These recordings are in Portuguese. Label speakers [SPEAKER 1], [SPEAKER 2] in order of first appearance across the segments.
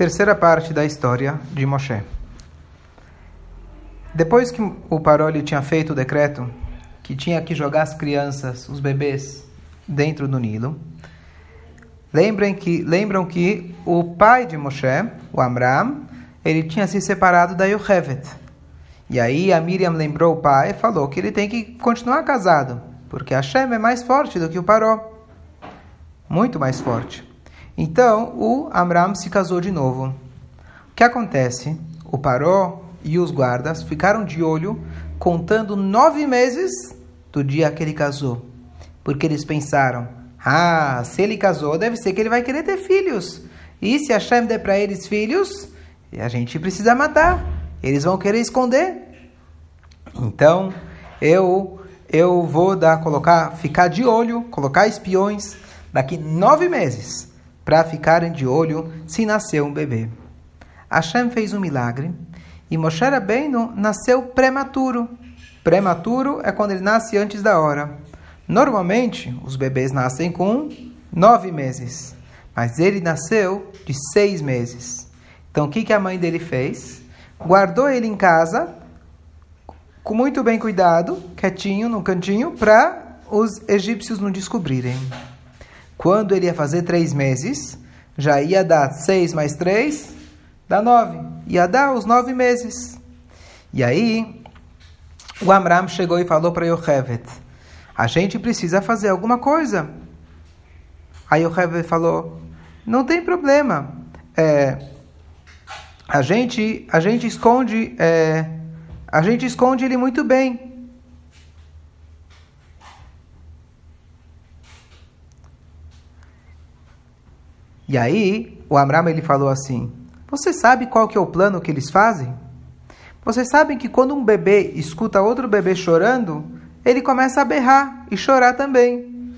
[SPEAKER 1] Terceira parte da história de Moshe. Depois que o Paroli tinha feito o decreto que tinha que jogar as crianças, os bebês, dentro do Nilo, lembrem que, lembram que o pai de Moshe, o Amram, ele tinha se separado da Yochevet. E aí a Miriam lembrou o pai e falou que ele tem que continuar casado, porque Hashem é mais forte do que o Paró. Muito mais forte. Então o Amram se casou de novo. O que acontece? O Paró e os guardas ficaram de olho contando nove meses do dia que ele casou. Porque eles pensaram: ah, se ele casou, deve ser que ele vai querer ter filhos. E se Hashem der para eles filhos, a gente precisa matar. Eles vão querer esconder. Então, eu eu vou dar, colocar, ficar de olho, colocar espiões daqui nove meses para ficarem de olho se nasceu um bebê. Hashem fez um milagre e Moshe Rabbeinu nasceu prematuro. Prematuro é quando ele nasce antes da hora. Normalmente, os bebês nascem com nove meses, mas ele nasceu de seis meses. Então, o que, que a mãe dele fez? Guardou ele em casa, com muito bem cuidado, quietinho no cantinho, para os egípcios não descobrirem. Quando ele ia fazer três meses, já ia dar seis mais três, dá nove. Ia dar os nove meses. E aí, o Amram chegou e falou para Yochevet, a gente precisa fazer alguma coisa. Aí Yochevet falou, não tem problema. É, a gente, a gente esconde, é, a gente esconde ele muito bem. E aí, o Amram ele falou assim: Você sabe qual que é o plano que eles fazem? Vocês sabem que quando um bebê escuta outro bebê chorando, ele começa a berrar e chorar também.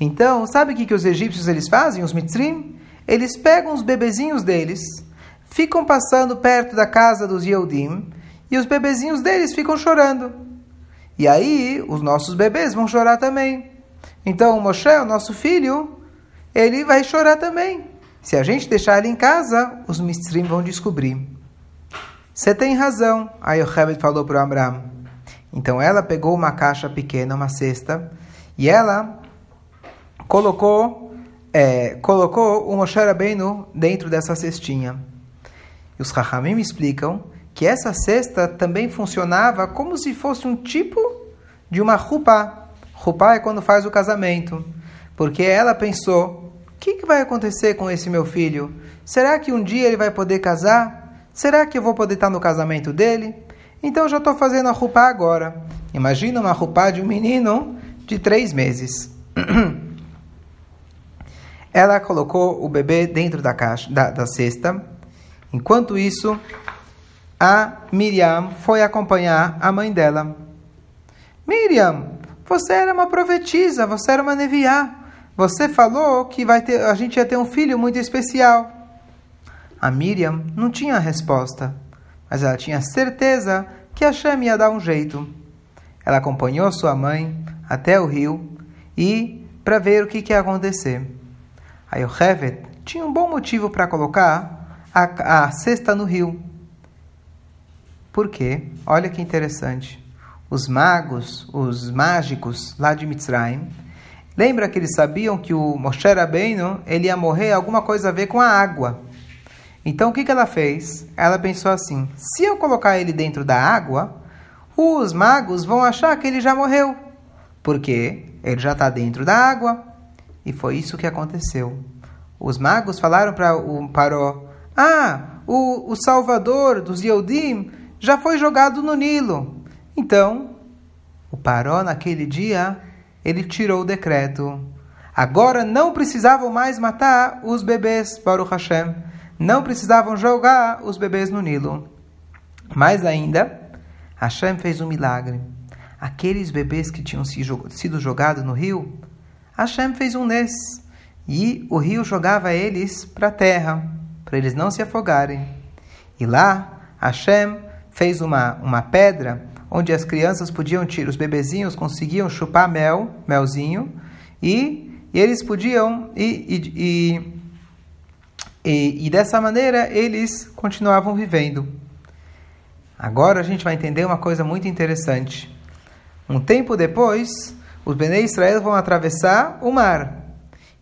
[SPEAKER 1] Então, sabe o que, que os egípcios eles fazem, os mitzrim? Eles pegam os bebezinhos deles, ficam passando perto da casa dos Yehudim, e os bebezinhos deles ficam chorando. E aí, os nossos bebês vão chorar também. Então, Moshe, o nosso filho, ele vai chorar também. Se a gente deixar ele em casa, os mistrim vão descobrir. Você tem razão, aí o Herbert falou para Abraão. Então ela pegou uma caixa pequena, uma cesta, e ela colocou, é, colocou o Moshe Rabbeinu dentro dessa cestinha. E os Rahamim explicam que essa cesta também funcionava como se fosse um tipo de uma rupa. Rupa é quando faz o casamento. Porque ela pensou, que, que vai acontecer com esse meu filho? Será que um dia ele vai poder casar? Será que eu vou poder estar no casamento dele? Então já estou fazendo a roupa agora. Imagina uma roupa de um menino de três meses. Ela colocou o bebê dentro da caixa, da, da cesta. Enquanto isso, a Miriam foi acompanhar a mãe dela. Miriam, você era uma profetisa, você era uma neviá. Você falou que vai ter, a gente ia ter um filho muito especial. A Miriam não tinha resposta, mas ela tinha certeza que Hashem ia dar um jeito. Ela acompanhou sua mãe até o rio e para ver o que, que ia acontecer. A Yochevet tinha um bom motivo para colocar a, a cesta no rio. Por quê? Olha que interessante. Os magos, os mágicos lá de Mitzrayim, Lembra que eles sabiam que o Moshe Rabbeinu ele ia morrer alguma coisa a ver com a água. Então o que, que ela fez? Ela pensou assim: se eu colocar ele dentro da água, os magos vão achar que ele já morreu, porque ele já está dentro da água. E foi isso que aconteceu. Os magos falaram para o Paró: Ah, o, o Salvador dos Yehudim já foi jogado no Nilo. Então, o Paró naquele dia ele tirou o decreto. Agora não precisavam mais matar os bebês, Baruch Hashem. Não precisavam jogar os bebês no Nilo. Mais ainda, Hashem fez um milagre. Aqueles bebês que tinham sido jogados no rio, Hashem fez um nes. E o rio jogava eles para a terra, para eles não se afogarem. E lá, Hashem fez uma, uma pedra onde as crianças podiam tirar, os bebezinhos conseguiam chupar mel, melzinho, e, e eles podiam, e, e, E, dessa maneira eles continuavam vivendo. Agora a gente vai entender uma coisa muito interessante. Um tempo depois, os Bnei Israel vão atravessar o mar.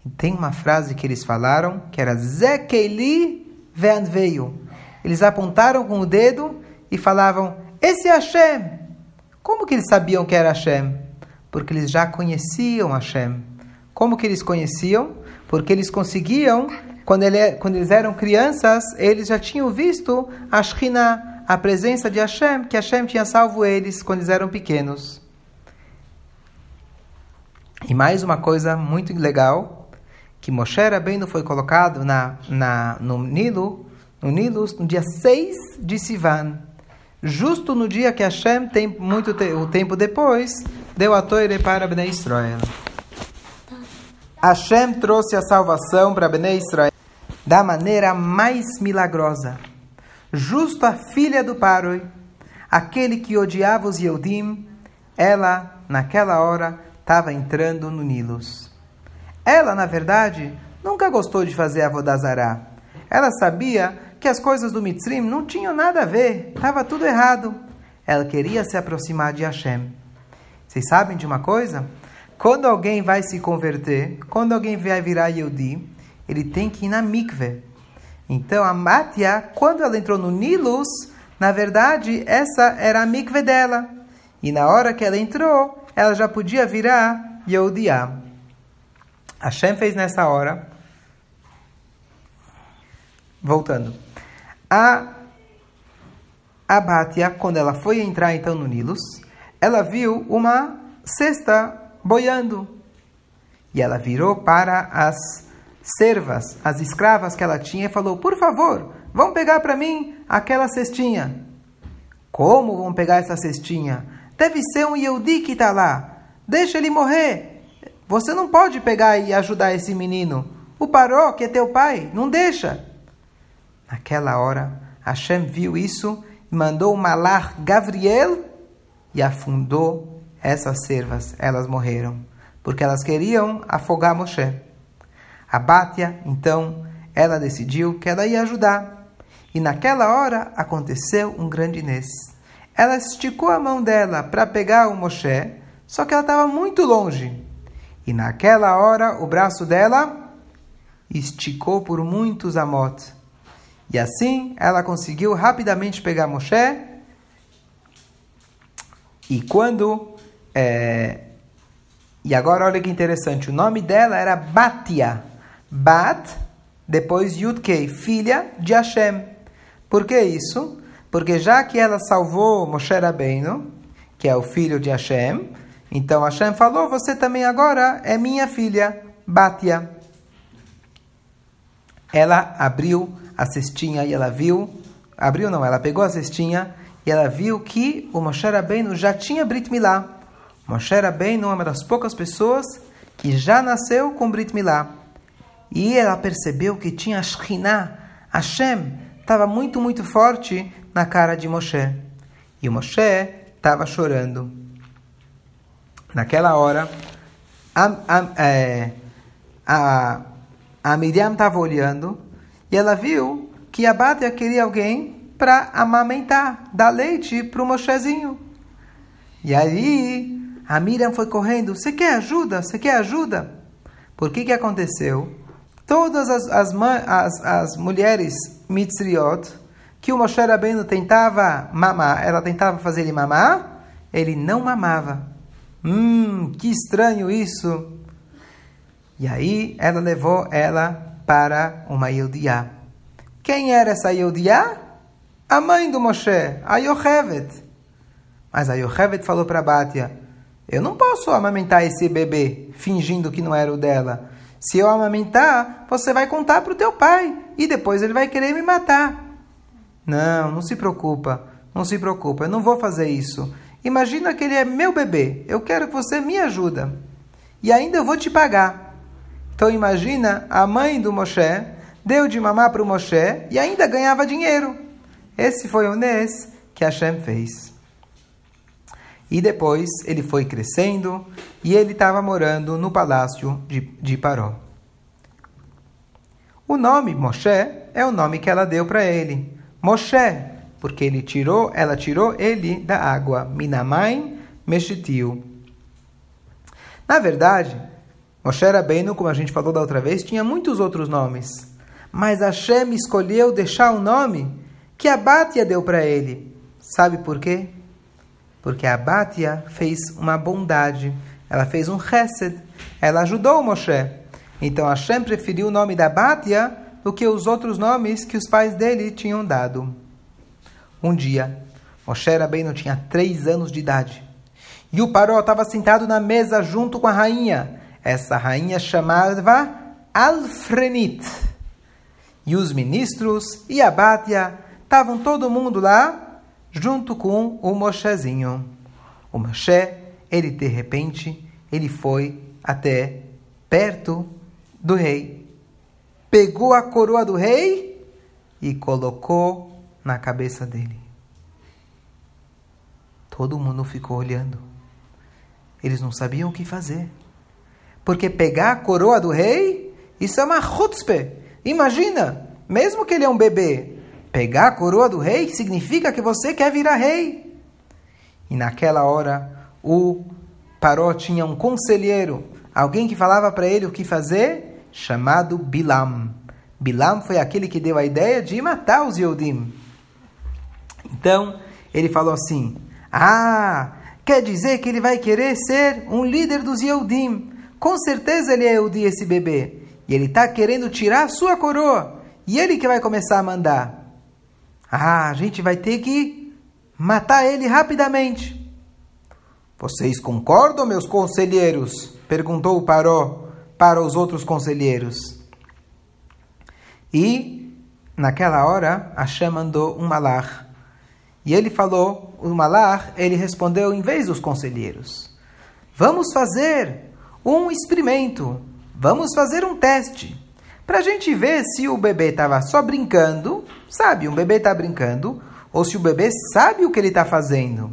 [SPEAKER 1] E tem uma frase que eles falaram que era Zekeli veio. Eles apontaram com o dedo e falavam: Esse é Hashem. Como que eles sabiam que era Hashem? Porque eles já conheciam Hashem. Como que eles conheciam? Porque eles conseguiam, quando, ele, quando eles eram crianças, eles já tinham visto a Shekhinah, a presença de Hashem, que Hashem tinha salvo eles quando eles eram pequenos. E mais uma coisa muito legal, que Moshe Rabbeinu foi colocado na, na, no Nilo, no Nilo no dia 6 de Sivan, justo no dia que Hashem, tem muito te, o tempo depois, deu a Torre para Bnei Israel. Hashem trouxe a salvação para Bnei Israel da maneira mais milagrosa. Justo a filha do Paroi, aquele que odiava os Yehudim, ela, naquela hora, estava entrando no Nilos. Ela, na verdade, nunca gostou de fazer a Vodazará. Ela sabia que as coisas do Mitzrim não tinham nada a ver, estava tudo errado. Ela queria se aproximar de Hashem. Vocês sabem de uma coisa? Quando alguém vai se converter, quando alguém vai virar Yehudi, ele tem que ir na mikve. Então, a Matia, quando ela entrou no Nilus, na verdade, essa era a mikve dela. E na hora que ela entrou, ela já podia virar Yehudiá. Hashem fez nessa hora. Voltando. A Abatia, quando ela foi entrar então no Nilus, ela viu uma cesta boiando. E ela virou para as servas, as escravas que ela tinha, e falou: Por favor, vão pegar para mim aquela cestinha. Como vão pegar essa cestinha? Deve ser um Yehudi que está lá. Deixa ele morrer. Você não pode pegar e ajudar esse menino. O Paró, que é teu pai, não deixa. Naquela hora, Hashem viu isso e mandou o malar Gabriel e afundou essas servas. Elas morreram, porque elas queriam afogar Moshe. A Bátia, então, ela decidiu que ela ia ajudar. E naquela hora aconteceu um grande nesse. Ela esticou a mão dela para pegar o Moshe, só que ela estava muito longe. E naquela hora o braço dela esticou por muitos amot. E assim ela conseguiu rapidamente pegar Moshe. E quando. É... E agora olha que interessante: o nome dela era Batia. Bat, depois Yudkei, filha de Hashem. Por que isso? Porque já que ela salvou Moshe Rabbeinu, que é o filho de Hashem, então Hashem falou: Você também agora é minha filha, Batia. Ela abriu a cestinha e ela viu, abriu não, ela pegou a cestinha e ela viu que o Moshe Rabbeinu já tinha Brit Milá. Moshe Rabbeinu é uma das poucas pessoas que já nasceu com Brit Milá. E ela percebeu que tinha a Shekhinah, Hashem, estava muito, muito forte na cara de Moshe. E o Moshe estava chorando. Naquela hora, a, a, é, a, a Miriam estava olhando e ela viu que a Bátia queria alguém para amamentar, dar leite para o Moshezinho. E aí a Miriam foi correndo: Você quer ajuda? Você quer ajuda? Por que que aconteceu? Todas as, as, as, as mulheres mitzriot que o Moshe Rabbeinu tentava mamar, ela tentava fazer ele mamar, ele não mamava. Hum, que estranho isso. E aí ela levou ela para uma Yeudiá. Quem era essa Yeudiá? A mãe do Moshe, a Yochevet. Mas a Yochevet falou para Batia, eu não posso amamentar esse bebê fingindo que não era o dela. Se eu amamentar, você vai contar para o teu pai e depois ele vai querer me matar. Não, não se preocupa, não se preocupa, eu não vou fazer isso. Imagina que ele é meu bebê, eu quero que você me ajuda. E ainda eu vou te pagar. Então imagina, a mãe do Moshe deu de mamar para o Moshe e ainda ganhava dinheiro. Esse foi o Nes que Hashem fez. E depois ele foi crescendo e ele estava morando no palácio de, de Paró. O nome Moshe é o nome que ela deu para ele. Moshe, porque ele tirou, ela tirou ele da água. Minamaim Meshitiu. Na verdade, Moshe Rabbeinu, como a gente falou da outra vez, tinha muitos outros nomes. Mas Hashem escolheu deixar o nome que a Bátia deu para ele. Sabe por quê? Porque a Bátia fez uma bondade. Ela fez um chesed. Ela ajudou o Moshe. Então Hashem preferiu o nome da Bátia do que os outros nomes que os pais dele tinham dado. Um dia, Moshe Rabbeinu tinha três anos de idade. E o Paró estava sentado na mesa junto com a rainha. Essa rainha chamava Alfrenit. E os ministros e a Bátia estavam todo mundo lá junto com o Moshezinho. O Moshe, ele de repente, ele foi até perto do rei. Pegou a coroa do rei e colocou na cabeça dele. Todo mundo ficou olhando. Eles não sabiam o que fazer. Porque pegar a coroa do rei, isso é uma chutzpe. Imagina, mesmo que ele é um bebê, pegar a coroa do rei significa que você quer virar rei. E naquela hora, o Paró tinha um conselheiro, alguém que falava para ele o que fazer, chamado Bilam. Bilam foi aquele que deu a ideia de matar os Yodim. Então, ele falou assim: Ah, Quer dizer que ele vai querer ser um líder dos Yehudim. Com certeza ele é Yehudi, esse bebê. E ele está querendo tirar a sua coroa. E ele que vai começar a mandar. Ah, a gente vai ter que matar ele rapidamente. Vocês concordam, meus conselheiros? Perguntou o Paró para os outros conselheiros. E, naquela hora, Hashem mandou um malach. E ele falou o malar, ele respondeu em vez dos conselheiros: Vamos fazer um experimento, vamos fazer um teste, para a gente ver se o bebê estava só brincando, sabe, um bebê está brincando, ou se o bebê sabe o que ele está fazendo.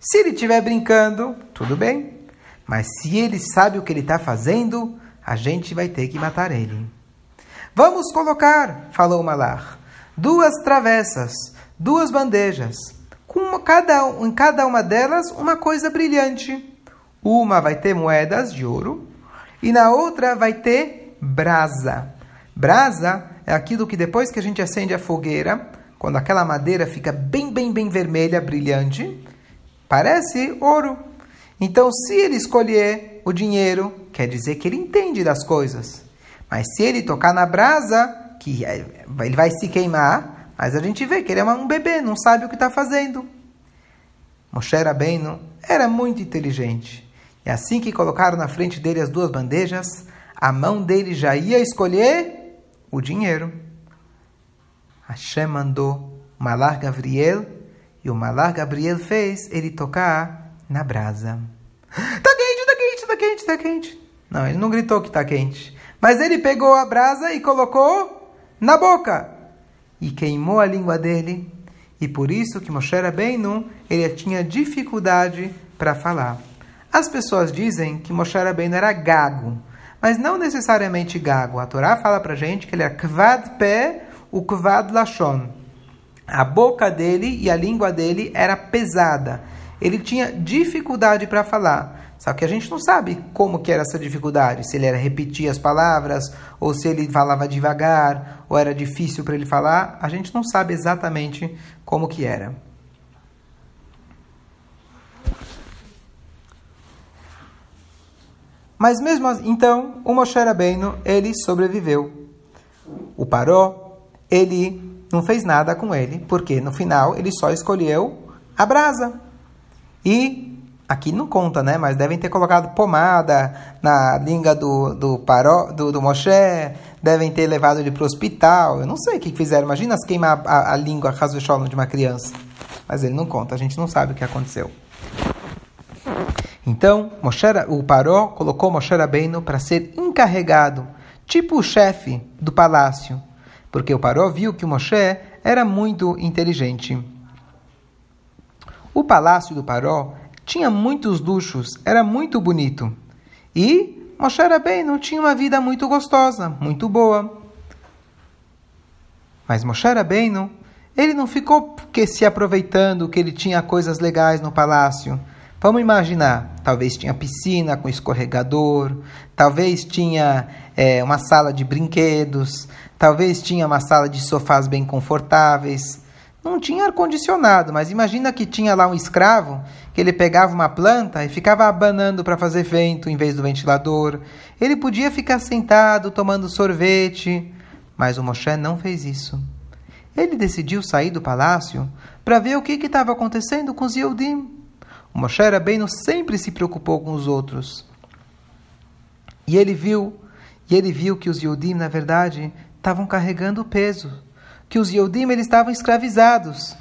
[SPEAKER 1] Se ele estiver brincando, tudo bem, mas se ele sabe o que ele está fazendo, a gente vai ter que matar ele. Vamos colocar, falou malar, duas travessas, duas bandejas com cada, em cada uma delas uma coisa brilhante. Uma vai ter moedas de ouro e na outra vai ter brasa. Brasa é aquilo que depois que a gente acende a fogueira, quando aquela madeira fica bem, bem, bem vermelha, brilhante, parece ouro. Então, se ele escolher o dinheiro, quer dizer que ele entende das coisas. Mas se ele tocar na brasa, que é, ele vai se queimar, mas a gente vê que ele é um bebê, não sabe o que está fazendo. Moshe Rabbeinu era muito inteligente. E assim que colocaram na frente dele as duas bandejas, a mão dele já ia escolher o dinheiro. Hashem mandou o Malar Gabriel e o Malar Gabriel fez ele tocar na brasa. Tá quente, tá quente, tá quente, tá quente. Não, ele não gritou que tá quente. Mas ele pegou a brasa e colocou na boca e queimou a língua dele. E por isso que Moshe Rabbeinu, ele tinha dificuldade para falar. As pessoas dizem que Moshe Rabbeinu era gago, mas não necessariamente gago. A Torá fala para gente que ele é kvad pé, o kvad lashon. A boca dele e a língua dele era pesada. Ele tinha dificuldade para falar. Só que a gente não sabe como que era essa dificuldade, se ele era repetir as palavras, ou se ele falava devagar, ou era difícil para ele falar, a gente não sabe exatamente como que era. Mas mesmo assim, então, o Moshe Rabbeinu, ele sobreviveu. O Paró, ele não fez nada com ele, porque no final ele só escolheu a brasa. E Aqui não conta, né? Mas devem ter colocado pomada na língua do, do, paró, do, do Moshe, devem ter levado ele para o hospital. Eu não sei o que fizeram. Imagina se queimar a, a, a língua de uma criança. Mas ele não conta, a gente não sabe o que aconteceu. Então, Moshe, o Paró colocou Moshe Rabbeinu para ser encarregado, tipo o chefe do palácio, porque o Paró viu que o Moshe era muito inteligente. O palácio do Paró tinha muitos luxos, era muito bonito. E Moshe Rabbeinu tinha uma vida muito gostosa, muito boa. Mas Moshe Rabbeinu, ele não ficou que se aproveitando que ele tinha coisas legais no palácio. Vamos imaginar, talvez tinha piscina com escorregador, talvez tinha é, uma sala de brinquedos, talvez tinha uma sala de sofás bem confortáveis. Não tinha ar-condicionado, mas imagina que tinha lá um escravo que ele pegava uma planta e ficava abanando para fazer vento em vez do ventilador. Ele podia ficar sentado tomando sorvete, mas o Moshe não fez isso. Ele decidiu sair do palácio para ver o que estava acontecendo com os Yehudim. O Moshe Rabbeinu sempre se preocupou com os outros. E ele viu, e ele viu que os Yehudim, na verdade, estavam carregando peso, que os Yehudim eles estavam escravizados.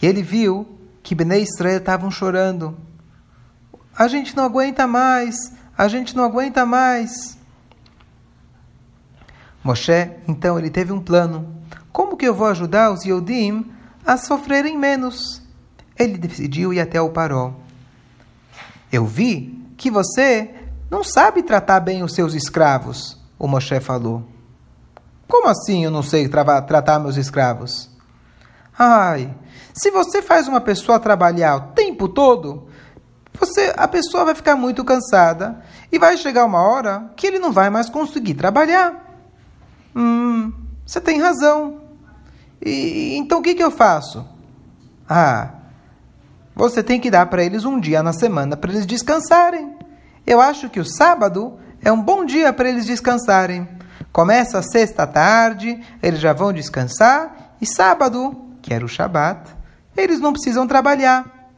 [SPEAKER 1] E ele viu que Bnei Israel estavam chorando. A gente não aguenta mais, a gente não aguenta mais. Moshe, então, ele teve um plano. Como que eu vou ajudar os Yehudim a sofrerem menos? Ele decidiu ir até o Paró. Eu vi que você não sabe tratar bem os seus escravos, o Moshe falou. Como assim eu não sei tra tratar meus escravos? Ai, se você faz uma pessoa trabalhar o tempo todo, você, a pessoa vai ficar muito cansada e vai chegar uma hora que ele não vai mais conseguir trabalhar. Hum, você tem razão. E, então o que, que eu faço? Ah, você tem que dar para eles um dia na semana para eles descansarem. Eu acho que o sábado é um bom dia para eles descansarem. Começa a sexta tarde, eles já vão descansar, e sábado, que era o Shabat, eles não precisam trabalhar.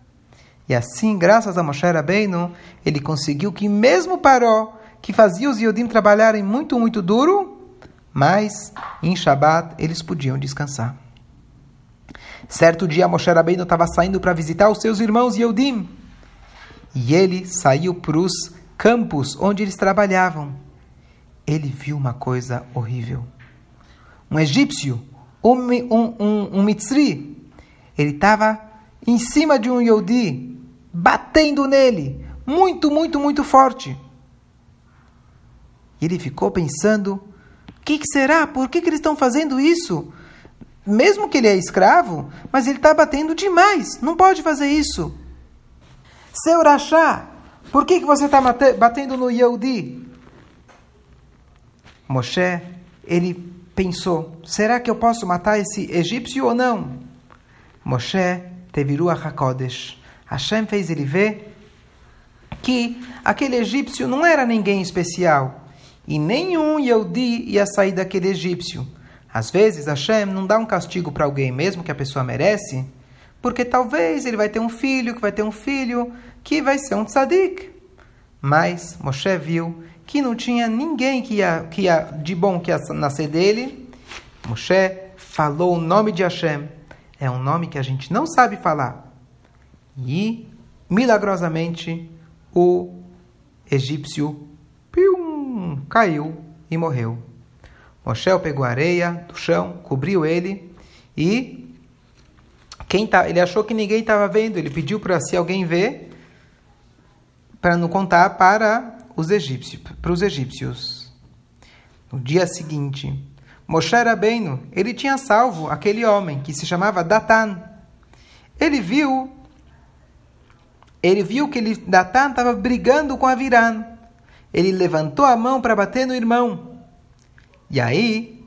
[SPEAKER 1] E assim, graças a Moshe Rabbeinu, ele conseguiu que mesmo Paró, que fazia os Yodim trabalharem muito, muito duro, mas em Shabat eles podiam descansar. Certo dia, Moshe Rabbeinu estava saindo para visitar os seus irmãos Yehudim. E ele saiu para os campos onde eles trabalhavam. Ele viu uma coisa horrível. Um egípcio, um, um, um, um mitzri, ele estava em cima de um Yehudi, batendo nele, muito, muito, muito forte. E ele ficou pensando: o que, que, será? Por que, que eles estão fazendo isso? Mesmo que ele é escravo, mas ele está batendo demais. Não pode fazer isso. Seu Rachá, por que, que você está batendo no Yehudi? Moshe, ele pensou, será que eu posso matar esse egípcio ou não? Moshe teve Ruach HaKodesh. Hashem fez ele ver que aquele egípcio não era ninguém especial. E nenhum Yehudi ia sair daquele egípcio. Às vezes, Hashem não dá um castigo para alguém, mesmo que a pessoa merece, porque talvez ele vai ter um filho, que vai ter um filho, que vai ser um tzadik. Mas Moshe viu que não tinha ninguém que ia, que ia, de bom que ia nascer dele. Moshe falou o nome de Hashem. É um nome que a gente não sabe falar. E, milagrosamente, o egípcio pium, caiu e morreu. Moshe pegou areia do chão, cobriu ele e quem tá, ele achou que ninguém estava vendo, ele pediu para se alguém ver para não contar para os egípcios, para os egípcios. No dia seguinte, Moshe Rabbeinu, ele tinha salvo aquele homem que se chamava Datan. Ele viu ele viu que ele, Datan estava brigando com Aviran. Ele levantou a mão para bater no irmão. E aí,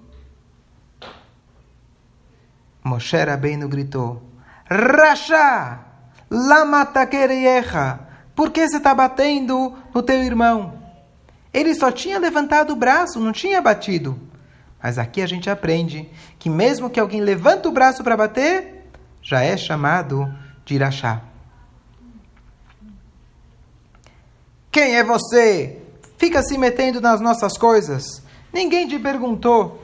[SPEAKER 1] Moshe Rabbeinu gritou: Rasha, lama takereyecha, por que você está batendo no teu irmão? Ele só tinha levantado o braço, não tinha batido. Mas aqui a gente aprende que mesmo que alguém levanta o braço para bater, já é chamado de Irachá. Quem é você? Fica se metendo nas nossas coisas. Ninguém te perguntou.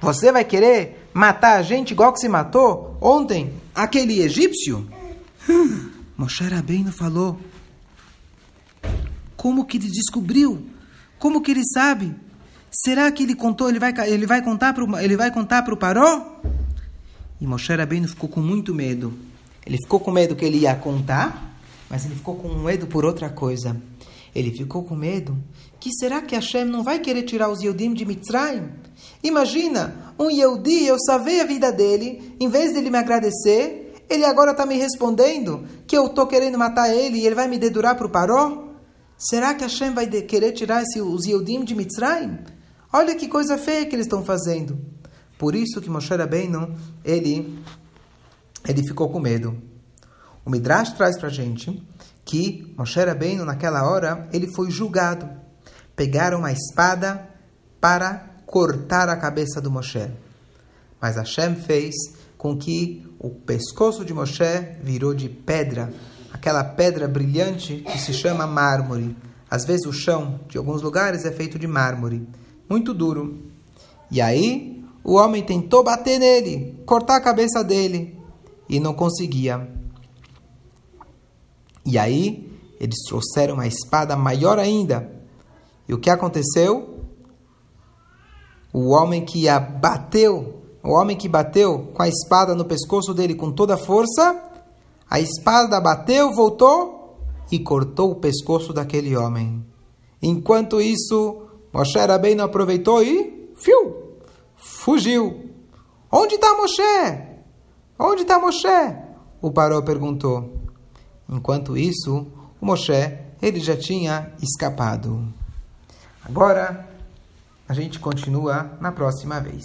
[SPEAKER 1] Você vai querer matar a gente igual que se matou ontem aquele egípcio? Hum, Moshe Rabbeinu falou. Como que ele descobriu? Como que ele sabe? Será que ele contou? Ele vai, ele vai contar para ele vai contar para o Paró? E Moshe Rabbeinu ficou com muito medo. Ele ficou com medo que ele ia contar, mas ele ficou com medo por outra coisa. Ele ficou com medo. Que será que Hashem não vai querer tirar os Yehudim de Mitzrayim? Imagina, um Yehudi, eu salvei a vida dele, em vez dele me agradecer, ele agora está me respondendo que eu estou querendo matar ele e ele vai me dedurar para o Paró? Será que Hashem vai querer tirar esse, os Yehudim de Mitzrayim? Olha que coisa feia que eles estão fazendo. Por isso que Moshe Rabbeinu, ele, ele ficou com medo. O Midrash traz para gente que Moshe Rabbeinu, naquela hora, ele foi julgado. Pegaram uma espada para cortar a cabeça do Moshe. Mas Hashem fez com que o pescoço de Moshe virou de pedra, aquela pedra brilhante que se chama mármore. Às vezes o chão de alguns lugares é feito de mármore, muito duro. E aí o homem tentou bater nele, cortar a cabeça dele, e não conseguia. E aí eles trouxeram uma espada maior ainda. E o que aconteceu? O homem que abateu, o homem que bateu com a espada no pescoço dele com toda a força, a espada bateu, voltou e cortou o pescoço daquele homem. Enquanto isso, Moshe não aproveitou e fiu, fugiu. Onde está Moshe? Onde está Moshe? O Paró perguntou. Enquanto isso, o Moshe, ele já tinha escapado. Agora, a gente continua na próxima vez.